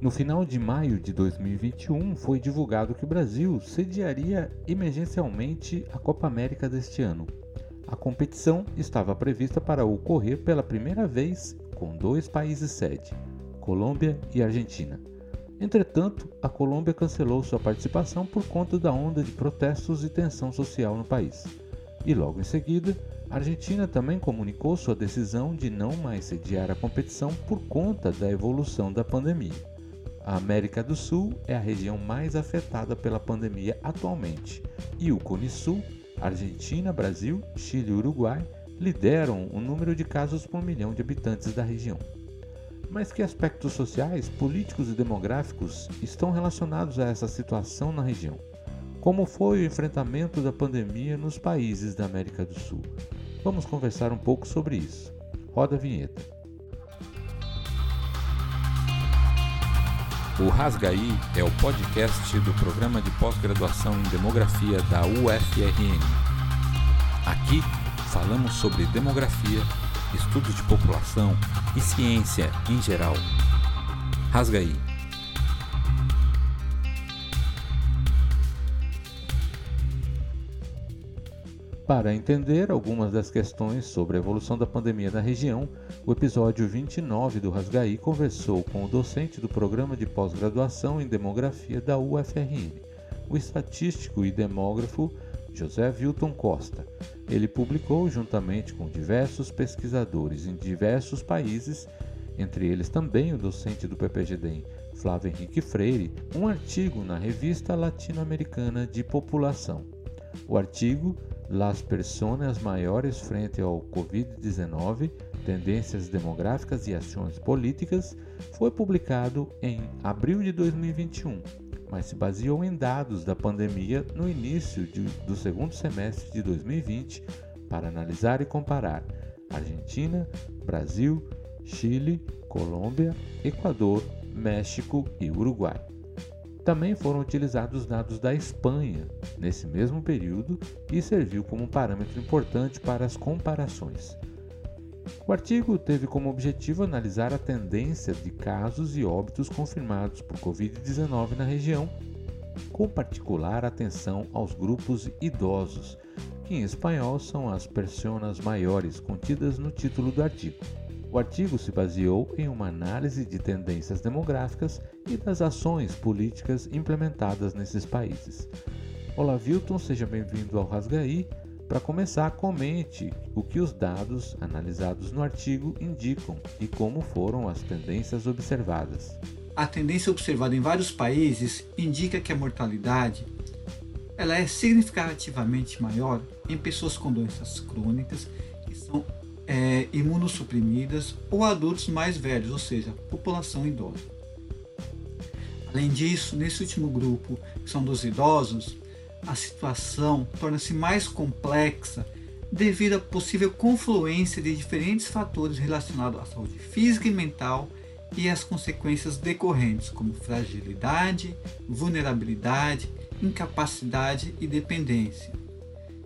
No final de maio de 2021, foi divulgado que o Brasil sediaria emergencialmente a Copa América deste ano. A competição estava prevista para ocorrer pela primeira vez com dois países sede, Colômbia e Argentina. Entretanto, a Colômbia cancelou sua participação por conta da onda de protestos e tensão social no país. E logo em seguida, a Argentina também comunicou sua decisão de não mais sediar a competição por conta da evolução da pandemia. A América do Sul é a região mais afetada pela pandemia atualmente, e o Cone Sul, Argentina, Brasil, Chile e Uruguai lideram o número de casos por milhão de habitantes da região. Mas que aspectos sociais, políticos e demográficos estão relacionados a essa situação na região? Como foi o enfrentamento da pandemia nos países da América do Sul? Vamos conversar um pouco sobre isso. Roda a vinheta. O Rasgaí é o podcast do programa de pós-graduação em demografia da UFRN. Aqui falamos sobre demografia estudos de população e ciência em geral. Rasga aí. Para entender algumas das questões sobre a evolução da pandemia na região, o episódio 29 do Rasgaí conversou com o docente do programa de pós-graduação em demografia da UFRN, o estatístico e demógrafo José Wilton Costa. Ele publicou, juntamente com diversos pesquisadores em diversos países, entre eles também o docente do PPGDEM, Flávio Henrique Freire, um artigo na Revista Latino-Americana de População. O artigo Las Personas Maiores Frente ao Covid-19, Tendências Demográficas e Ações Políticas, foi publicado em abril de 2021 mas se baseou em dados da pandemia no início de, do segundo semestre de 2020 para analisar e comparar Argentina, Brasil, Chile, Colômbia, Equador, México e Uruguai. Também foram utilizados dados da Espanha nesse mesmo período e serviu como parâmetro importante para as comparações. O artigo teve como objetivo analisar a tendência de casos e óbitos confirmados por Covid-19 na região, com particular atenção aos grupos idosos, que em espanhol são as personas maiores contidas no título do artigo. O artigo se baseou em uma análise de tendências demográficas e das ações políticas implementadas nesses países. Olá, Vilton, seja bem-vindo ao Rasgaí. Para começar, comente o que os dados analisados no artigo indicam e como foram as tendências observadas. A tendência observada em vários países indica que a mortalidade ela é significativamente maior em pessoas com doenças crônicas que são é, imunossuprimidas ou adultos mais velhos, ou seja, população idosa. Além disso, nesse último grupo, que são dos idosos, a situação torna-se mais complexa devido à possível confluência de diferentes fatores relacionados à saúde física e mental e às consequências decorrentes, como fragilidade, vulnerabilidade, incapacidade e dependência,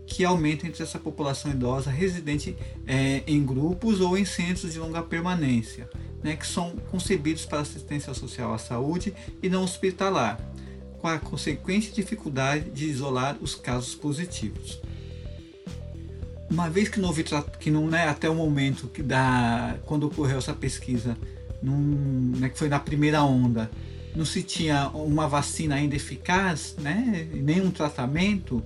que aumentam entre essa população idosa residente é, em grupos ou em centros de longa permanência, né, que são concebidos para assistência social à saúde e não hospitalar com a consequente dificuldade de isolar os casos positivos. Uma vez que não houve que não é até o momento que da quando ocorreu essa pesquisa, num, né, que foi na primeira onda, não se tinha uma vacina ainda eficaz, né, nem um tratamento.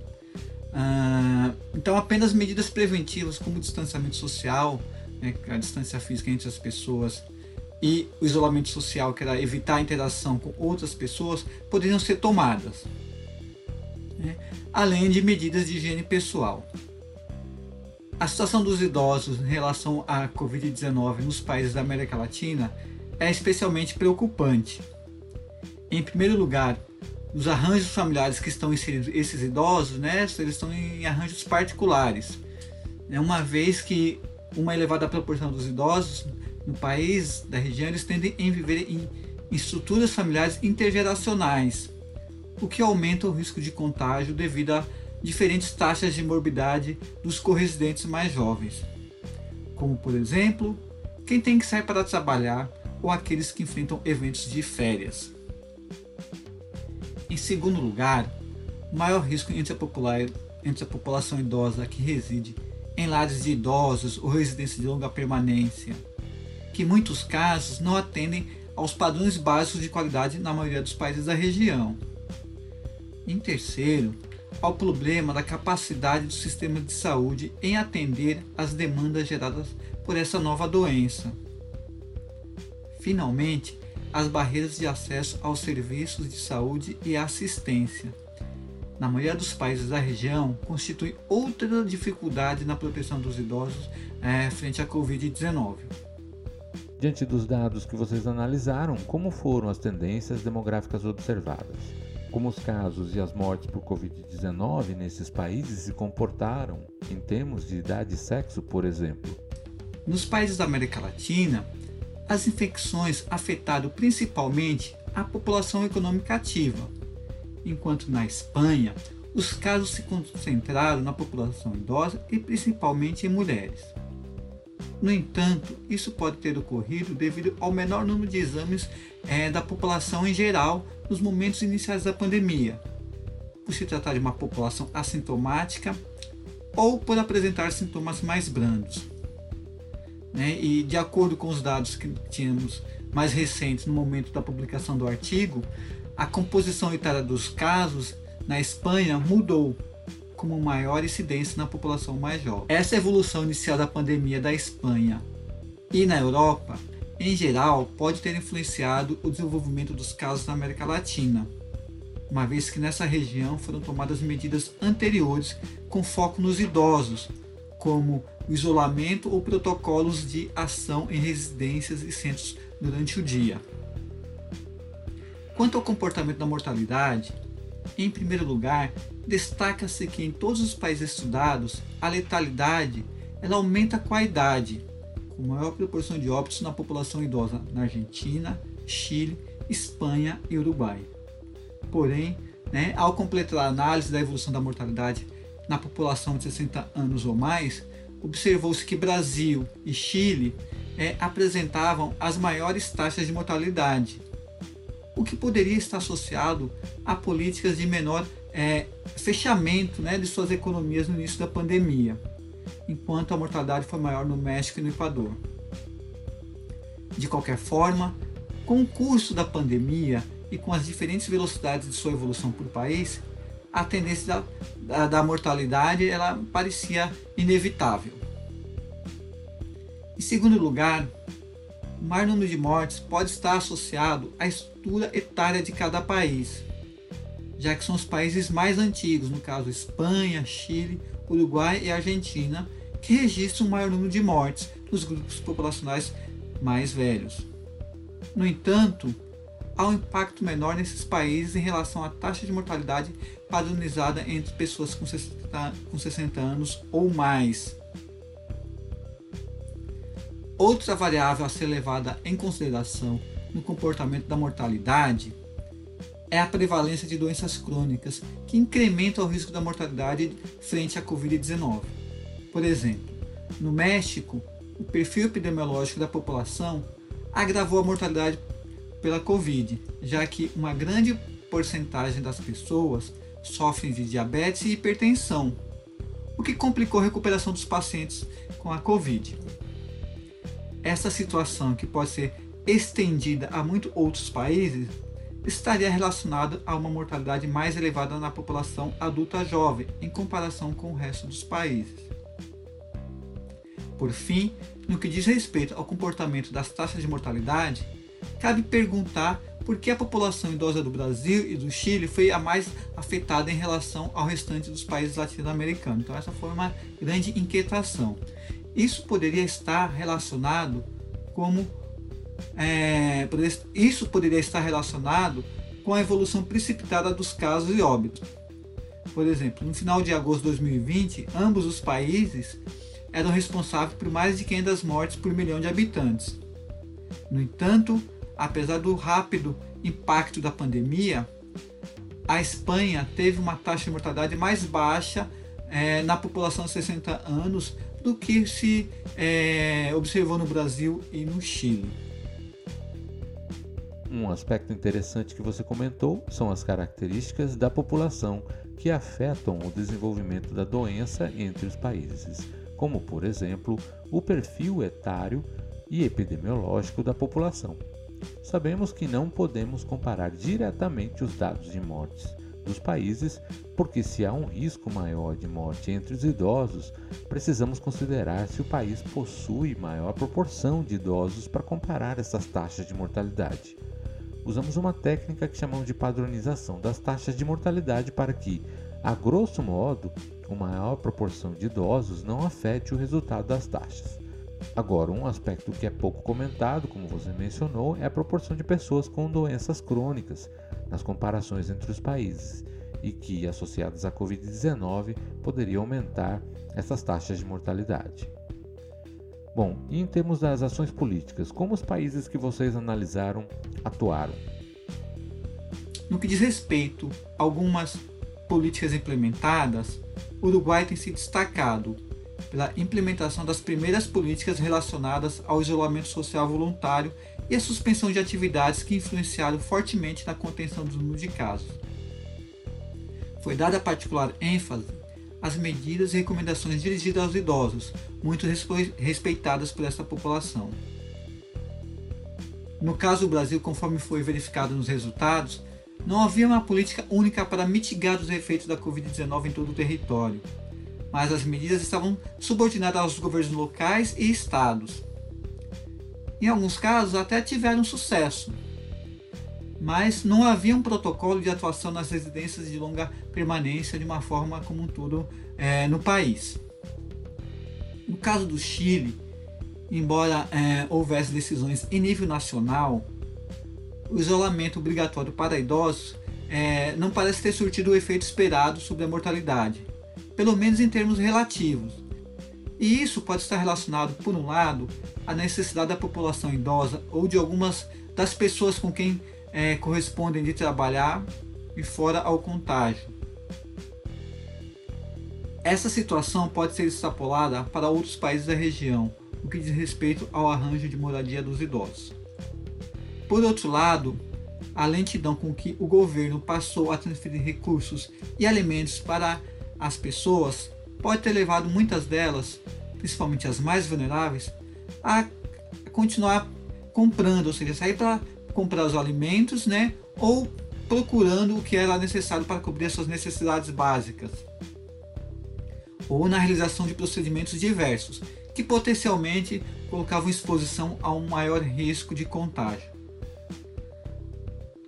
Ah, então apenas medidas preventivas como distanciamento social, né, a distância física entre as pessoas, e o isolamento social, que era evitar a interação com outras pessoas, poderiam ser tomadas, né? além de medidas de higiene pessoal. A situação dos idosos em relação à Covid-19 nos países da América Latina é especialmente preocupante. Em primeiro lugar, os arranjos familiares que estão inseridos esses idosos, né, eles estão em arranjos particulares, né, uma vez que uma elevada proporção dos idosos no país, da região, eles tendem a viver em estruturas familiares intergeracionais, o que aumenta o risco de contágio devido a diferentes taxas de morbidade dos corresidentes mais jovens, como por exemplo, quem tem que sair para trabalhar ou aqueles que enfrentam eventos de férias. Em segundo lugar, o maior risco entre a, entre a população idosa que reside em lares de idosos ou residência de longa permanência, que em muitos casos não atendem aos padrões básicos de qualidade na maioria dos países da região. Em terceiro, ao problema da capacidade do sistema de saúde em atender às demandas geradas por essa nova doença. Finalmente, as barreiras de acesso aos serviços de saúde e assistência. Na maioria dos países da região, constitui outra dificuldade na proteção dos idosos é, frente à Covid-19. Diante dos dados que vocês analisaram, como foram as tendências demográficas observadas? Como os casos e as mortes por Covid-19 nesses países se comportaram em termos de idade e sexo, por exemplo? Nos países da América Latina, as infecções afetaram principalmente a população econômica ativa, enquanto na Espanha os casos se concentraram na população idosa e principalmente em mulheres. No entanto, isso pode ter ocorrido devido ao menor número de exames é, da população em geral nos momentos iniciais da pandemia, por se tratar de uma população assintomática ou por apresentar sintomas mais brandos. Né? E de acordo com os dados que tínhamos mais recentes no momento da publicação do artigo, a composição etária dos casos na Espanha mudou, como maior incidência na população mais jovem. Essa evolução inicial da pandemia da Espanha e na Europa, em geral, pode ter influenciado o desenvolvimento dos casos na América Latina, uma vez que nessa região foram tomadas medidas anteriores com foco nos idosos, como o isolamento ou protocolos de ação em residências e centros durante o dia. Quanto ao comportamento da mortalidade, em primeiro lugar, destaca-se que em todos os países estudados, a letalidade ela aumenta com a idade, com maior proporção de óbitos na população idosa na Argentina, Chile, Espanha e Uruguai. Porém, né, ao completar a análise da evolução da mortalidade na população de 60 anos ou mais, observou-se que Brasil e Chile é, apresentavam as maiores taxas de mortalidade, o que poderia estar associado a políticas de menor é, fechamento né, de suas economias no início da pandemia, enquanto a mortalidade foi maior no México e no Equador. De qualquer forma, com o curso da pandemia e com as diferentes velocidades de sua evolução por país, a tendência da, da, da mortalidade ela parecia inevitável. Em segundo lugar, o maior número de mortes pode estar associado à etária de cada país, já que são os países mais antigos, no caso Espanha, Chile, Uruguai e Argentina, que registram o maior número de mortes nos grupos populacionais mais velhos. No entanto, há um impacto menor nesses países em relação à taxa de mortalidade padronizada entre pessoas com 60, com 60 anos ou mais. Outra variável a ser levada em consideração no comportamento da mortalidade é a prevalência de doenças crônicas que incrementam o risco da mortalidade frente à Covid-19. Por exemplo, no México, o perfil epidemiológico da população agravou a mortalidade pela Covid, já que uma grande porcentagem das pessoas sofrem de diabetes e hipertensão, o que complicou a recuperação dos pacientes com a Covid. Essa situação, que pode ser estendida a muitos outros países, estaria relacionada a uma mortalidade mais elevada na população adulta jovem em comparação com o resto dos países. Por fim, no que diz respeito ao comportamento das taxas de mortalidade, cabe perguntar por que a população idosa do Brasil e do Chile foi a mais afetada em relação ao restante dos países latino-americanos. Então, essa foi uma grande inquietação. Isso poderia estar relacionado como é, isso poderia estar relacionado com a evolução precipitada dos casos e óbitos. Por exemplo, no final de agosto de 2020, ambos os países eram responsáveis por mais de 500 mortes por milhão de habitantes. No entanto, apesar do rápido impacto da pandemia, a Espanha teve uma taxa de mortalidade mais baixa é, na população de 60 anos do que se é, observou no Brasil e no Chile. Um aspecto interessante que você comentou são as características da população que afetam o desenvolvimento da doença entre os países, como, por exemplo, o perfil etário e epidemiológico da população. Sabemos que não podemos comparar diretamente os dados de mortes dos países, porque se há um risco maior de morte entre os idosos, precisamos considerar se o país possui maior proporção de idosos para comparar essas taxas de mortalidade. Usamos uma técnica que chamamos de padronização das taxas de mortalidade para que, a grosso modo, uma maior proporção de idosos não afete o resultado das taxas. Agora, um aspecto que é pouco comentado, como você mencionou, é a proporção de pessoas com doenças crônicas nas comparações entre os países e que, associadas à Covid-19, poderia aumentar essas taxas de mortalidade. Bom, e em termos das ações políticas, como os países que vocês analisaram atuaram? No que diz respeito a algumas políticas implementadas, o Uruguai tem se destacado pela implementação das primeiras políticas relacionadas ao isolamento social voluntário e a suspensão de atividades que influenciaram fortemente na contenção do número de casos. Foi dada particular ênfase às medidas e recomendações dirigidas aos idosos, muito respeitadas por essa população. No caso do Brasil, conforme foi verificado nos resultados, não havia uma política única para mitigar os efeitos da Covid-19 em todo o território, mas as medidas estavam subordinadas aos governos locais e estados. Em alguns casos até tiveram sucesso, mas não havia um protocolo de atuação nas residências de longa permanência de uma forma como um todo é, no país. No caso do Chile, embora é, houvesse decisões em nível nacional, o isolamento obrigatório para idosos é, não parece ter surtido o efeito esperado sobre a mortalidade pelo menos em termos relativos. E isso pode estar relacionado, por um lado, à necessidade da população idosa ou de algumas das pessoas com quem é, correspondem de trabalhar e fora ao contágio. Essa situação pode ser extrapolada para outros países da região, no que diz respeito ao arranjo de moradia dos idosos. Por outro lado, a lentidão com que o governo passou a transferir recursos e alimentos para as pessoas pode ter levado muitas delas, principalmente as mais vulneráveis, a continuar comprando, ou seja, sair para comprar os alimentos, né? Ou procurando o que era necessário para cobrir suas necessidades básicas. Ou na realização de procedimentos diversos, que potencialmente colocavam exposição a um maior risco de contágio.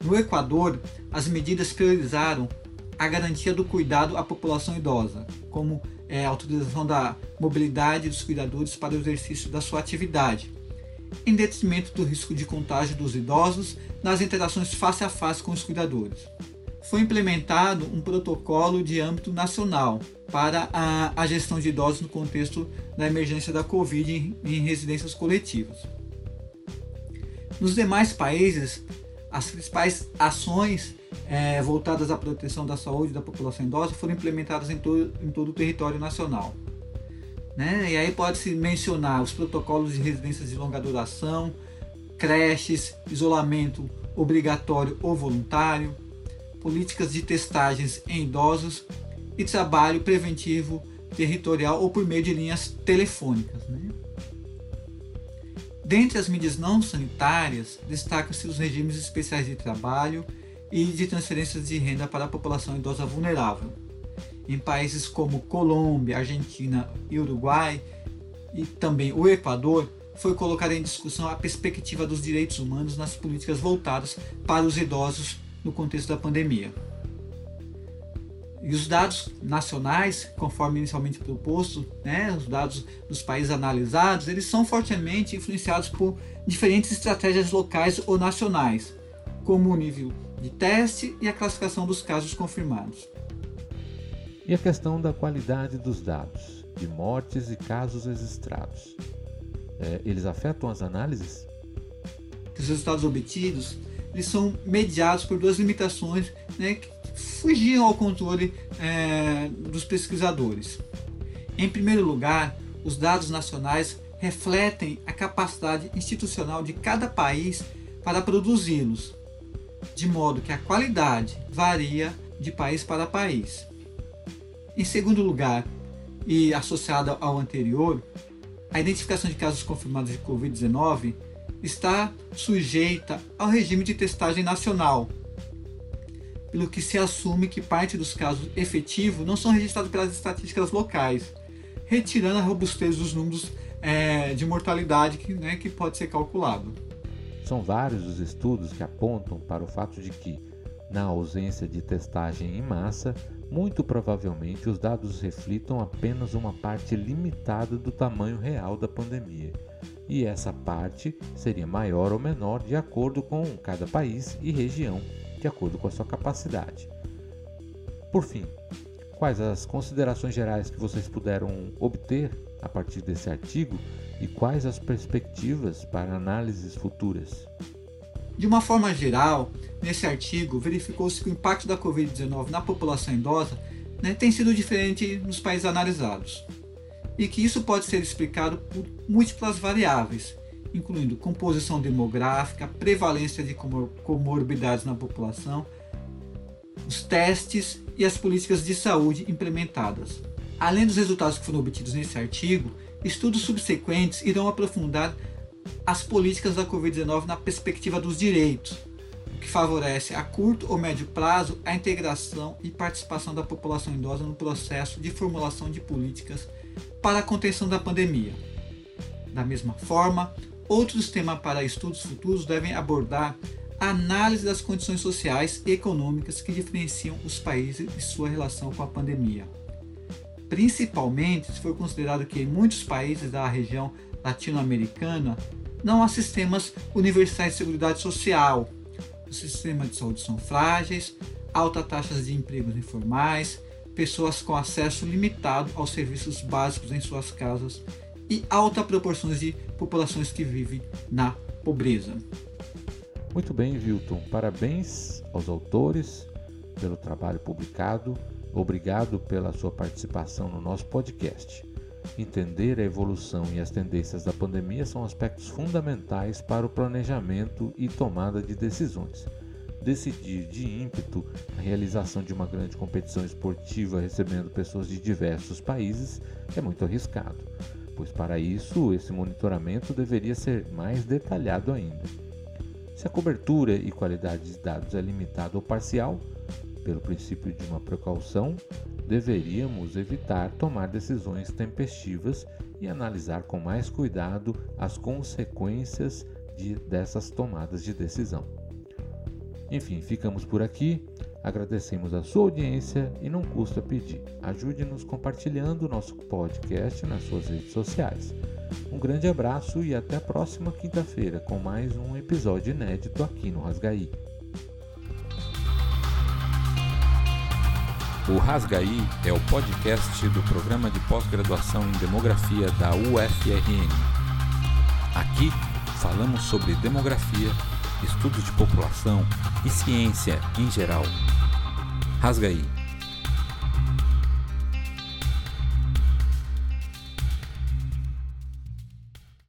No Equador, as medidas priorizaram a garantia do cuidado à população idosa, como é, a autorização da mobilidade dos cuidadores para o exercício da sua atividade, em detrimento do risco de contágio dos idosos nas interações face a face com os cuidadores. Foi implementado um protocolo de âmbito nacional para a, a gestão de idosos no contexto da emergência da Covid em, em residências coletivas. Nos demais países, as principais ações é, voltadas à proteção da saúde da população idosa foram implementadas em em todo o território nacional. Né? E aí pode-se mencionar os protocolos de residências de longa duração, creches, isolamento obrigatório ou voluntário, políticas de testagens em idosos e trabalho preventivo territorial ou por meio de linhas telefônicas. Né? Dentre as mídias não sanitárias, destacam-se os regimes especiais de trabalho e de transferências de renda para a população idosa vulnerável. Em países como Colômbia, Argentina e Uruguai, e também o Equador, foi colocada em discussão a perspectiva dos direitos humanos nas políticas voltadas para os idosos no contexto da pandemia. E os dados nacionais, conforme inicialmente proposto, né, os dados dos países analisados, eles são fortemente influenciados por diferentes estratégias locais ou nacionais, como o nível de teste e a classificação dos casos confirmados. E a questão da qualidade dos dados, de mortes e casos registrados. É, eles afetam as análises? Os resultados obtidos eles são mediados por duas limitações né, que fugiam ao controle é, dos pesquisadores. Em primeiro lugar, os dados nacionais refletem a capacidade institucional de cada país para produzi-los, de modo que a qualidade varia de país para país. Em segundo lugar, e associado ao anterior, a identificação de casos confirmados de Covid-19 está sujeita ao regime de testagem nacional, pelo que se assume que parte dos casos efetivos não são registrados pelas estatísticas locais, retirando a robustez dos números é, de mortalidade que, né, que pode ser calculado. São vários os estudos que apontam para o fato de que, na ausência de testagem em massa, muito provavelmente os dados reflitam apenas uma parte limitada do tamanho real da pandemia, e essa parte seria maior ou menor de acordo com cada país e região, de acordo com a sua capacidade. Por fim, quais as considerações gerais que vocês puderam obter a partir desse artigo e quais as perspectivas para análises futuras? De uma forma geral, nesse artigo verificou-se que o impacto da Covid-19 na população idosa né, tem sido diferente nos países analisados e que isso pode ser explicado por múltiplas variáveis, incluindo composição demográfica, prevalência de comorbidades na população, os testes e as políticas de saúde implementadas. Além dos resultados que foram obtidos nesse artigo, estudos subsequentes irão aprofundar as políticas da Covid-19 na perspectiva dos direitos, o que favorece a curto ou médio prazo a integração e participação da população idosa no processo de formulação de políticas para a contenção da pandemia. Da mesma forma, outros temas para estudos futuros devem abordar a análise das condições sociais e econômicas que diferenciam os países e sua relação com a pandemia principalmente se for considerado que em muitos países da região latino-americana não há sistemas universais de seguridade social. Os sistemas de saúde são frágeis, altas taxas de empregos informais, pessoas com acesso limitado aos serviços básicos em suas casas e alta proporção de populações que vivem na pobreza. Muito bem, Wilton. Parabéns aos autores pelo trabalho publicado Obrigado pela sua participação no nosso podcast. Entender a evolução e as tendências da pandemia são aspectos fundamentais para o planejamento e tomada de decisões. Decidir de ímpeto a realização de uma grande competição esportiva recebendo pessoas de diversos países é muito arriscado, pois para isso esse monitoramento deveria ser mais detalhado ainda. Se a cobertura e qualidade de dados é limitada ou parcial, pelo princípio de uma precaução, deveríamos evitar tomar decisões tempestivas e analisar com mais cuidado as consequências de, dessas tomadas de decisão. Enfim, ficamos por aqui. Agradecemos a sua audiência e não custa pedir. Ajude-nos compartilhando o nosso podcast nas suas redes sociais. Um grande abraço e até a próxima quinta-feira com mais um episódio inédito aqui no Rasgaí. O Rasgaí é o podcast do programa de pós-graduação em demografia da UFRN. Aqui falamos sobre demografia, estudos de população e ciência em geral. Rasgaí